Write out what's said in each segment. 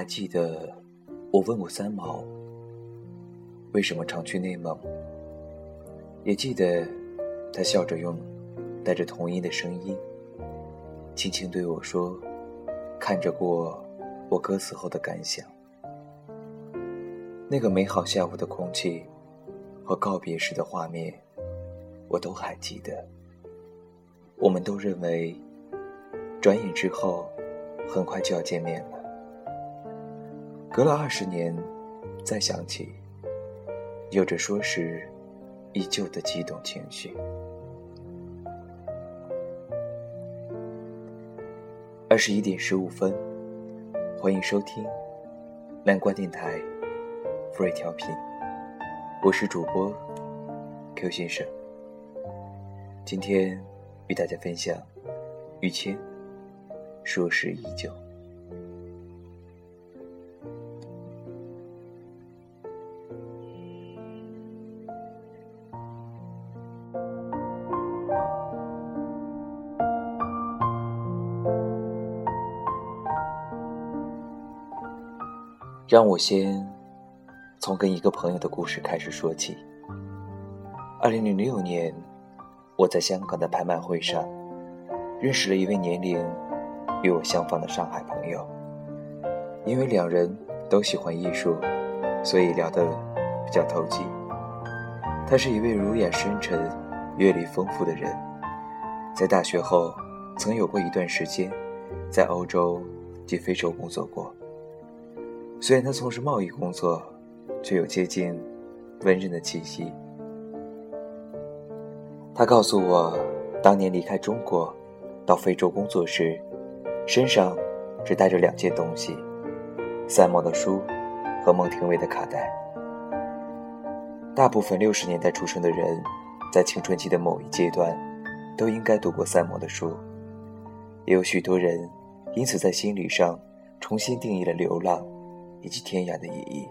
还记得，我问过三毛，为什么常去内蒙。也记得，他笑着用带着童音的声音，轻轻对我说：“看着过我哥死后的感想。”那个美好下午的空气和告别时的画面，我都还记得。我们都认为，转眼之后，很快就要见面了。隔了二十年，再想起，有着说是。依旧的激动情绪。二十一点十五分，欢迎收听南瓜电台福瑞调频，我是主播 Q 先生。今天与大家分享于谦，说是依旧。让我先从跟一个朋友的故事开始说起。二零零六年，我在香港的拍卖会上认识了一位年龄与我相仿的上海朋友。因为两人都喜欢艺术，所以聊得比较投机。他是一位儒雅深沉、阅历丰富的人，在大学后曾有过一段时间在欧洲及非洲工作过。虽然他从事贸易工作，却有接近文人的气息。他告诉我，当年离开中国到非洲工作时，身上只带着两件东西：三毛的书和孟庭苇的卡带。大部分六十年代出生的人，在青春期的某一阶段，都应该读过三毛的书。也有许多人因此在心理上重新定义了流浪。以及天涯的意义。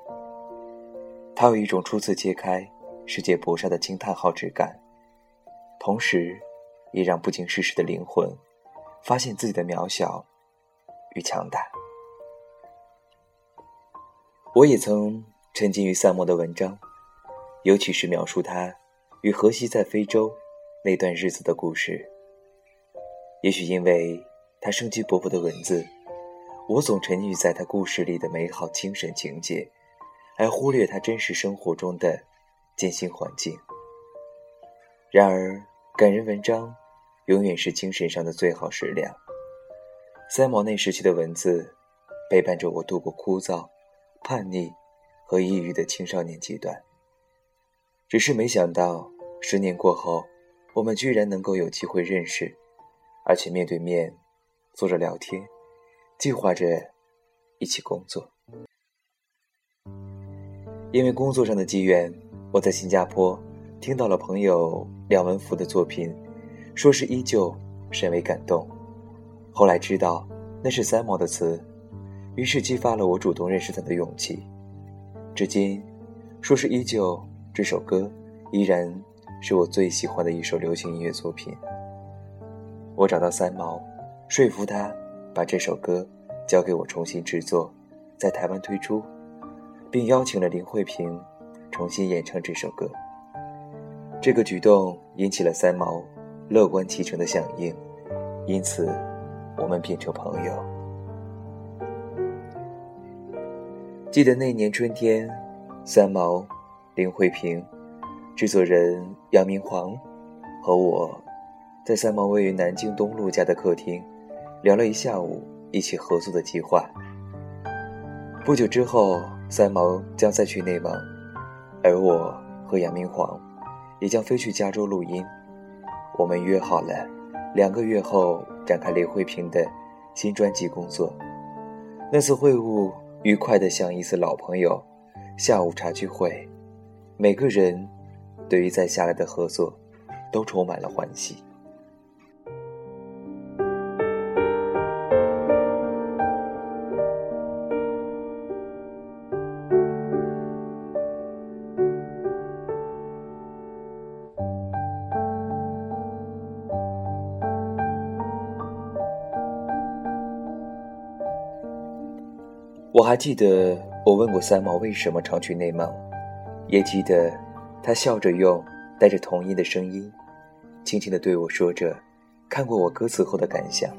他有一种初次揭开世界薄纱的惊叹号之感，同时，也让不经世事的灵魂发现自己的渺小与强大。我也曾沉浸于萨摩的文章，尤其是描述他与荷西在非洲那段日子的故事。也许因为他生机勃勃的文字。我总沉溺在他故事里的美好精神情节，而忽略他真实生活中的艰辛环境。然而，感人文章永远是精神上的最好食粮。三毛那时期的文字，陪伴着我度过枯燥、叛逆和抑郁的青少年阶段。只是没想到，十年过后，我们居然能够有机会认识，而且面对面坐着聊天。计划着一起工作，因为工作上的机缘，我在新加坡听到了朋友梁文福的作品，说是依旧甚为感动。后来知道那是三毛的词，于是激发了我主动认识他的勇气。至今，说是依旧这首歌依然是我最喜欢的一首流行音乐作品。我找到三毛，说服他。把这首歌交给我重新制作，在台湾推出，并邀请了林慧萍重新演唱这首歌。这个举动引起了三毛乐观其成的响应，因此我们变成朋友。记得那年春天，三毛、林慧萍、制作人杨明煌和我，在三毛位于南京东路家的客厅。聊了一下午一起合作的计划。不久之后，三毛将再去内蒙，而我和杨明煌也将飞去加州录音。我们约好了两个月后展开林慧萍的新专辑工作。那次会晤愉快的像一次老朋友下午茶聚会，每个人对于在下来的合作都充满了欢喜。我还记得我问过三毛为什么常去内蒙，也记得他笑着用带着童音的声音，轻轻地对我说着，看过我歌词后的感想。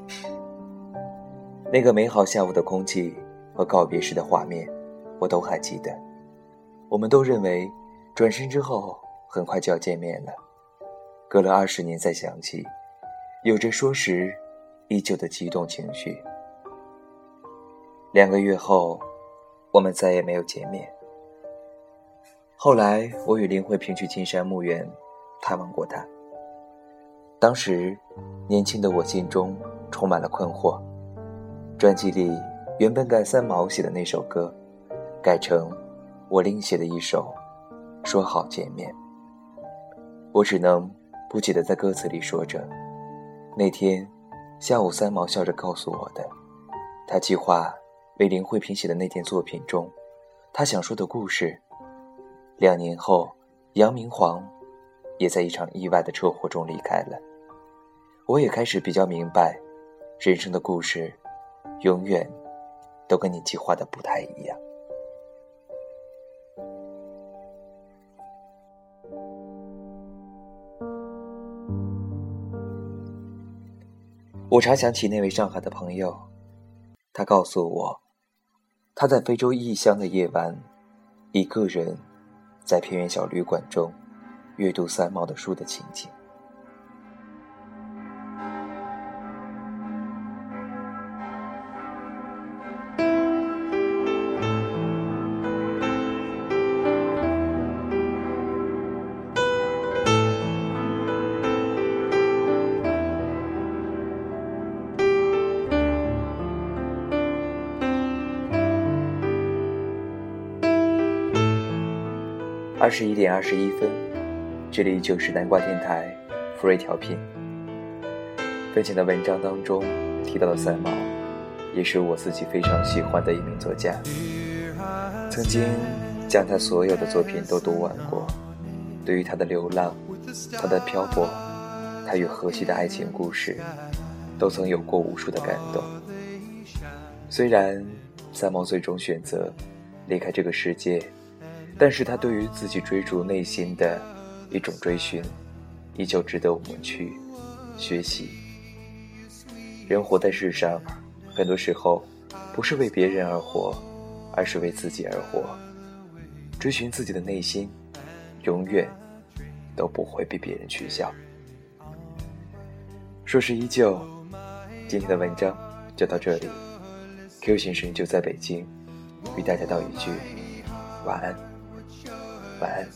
那个美好下午的空气和告别时的画面，我都还记得。我们都认为，转身之后很快就要见面了。隔了二十年再想起，有着说时依旧的激动情绪。两个月后，我们再也没有见面。后来，我与林慧萍去金山墓园探望过他。当时，年轻的我心中充满了困惑。专辑里原本改三毛写的那首歌，改成我另写的一首《说好见面》。我只能不解地在歌词里说着：那天下午，三毛笑着告诉我的，他计划。为林慧萍写的那件作品中，他想说的故事。两年后，杨明煌也在一场意外的车祸中离开了。我也开始比较明白，人生的故事，永远都跟你计划的不太一样。我常想起那位上海的朋友，他告诉我。他在非洲异乡的夜晚，一个人在偏远小旅馆中阅读三毛的书的情景。二十一点二十一分，这里就是南瓜电台福瑞调频。分享的文章当中提到的三毛，也是我自己非常喜欢的一名作家。曾经将他所有的作品都读完过，对于他的流浪、他的漂泊、他与荷西的爱情故事，都曾有过无数的感动。虽然三毛最终选择离开这个世界。但是他对于自己追逐内心的一种追寻，依旧值得我们去学习。人活在世上，很多时候不是为别人而活，而是为自己而活。追寻自己的内心，永远都不会被别人取笑。说是依旧，今天的文章就到这里。Q 先生就在北京，与大家道一句晚安。晚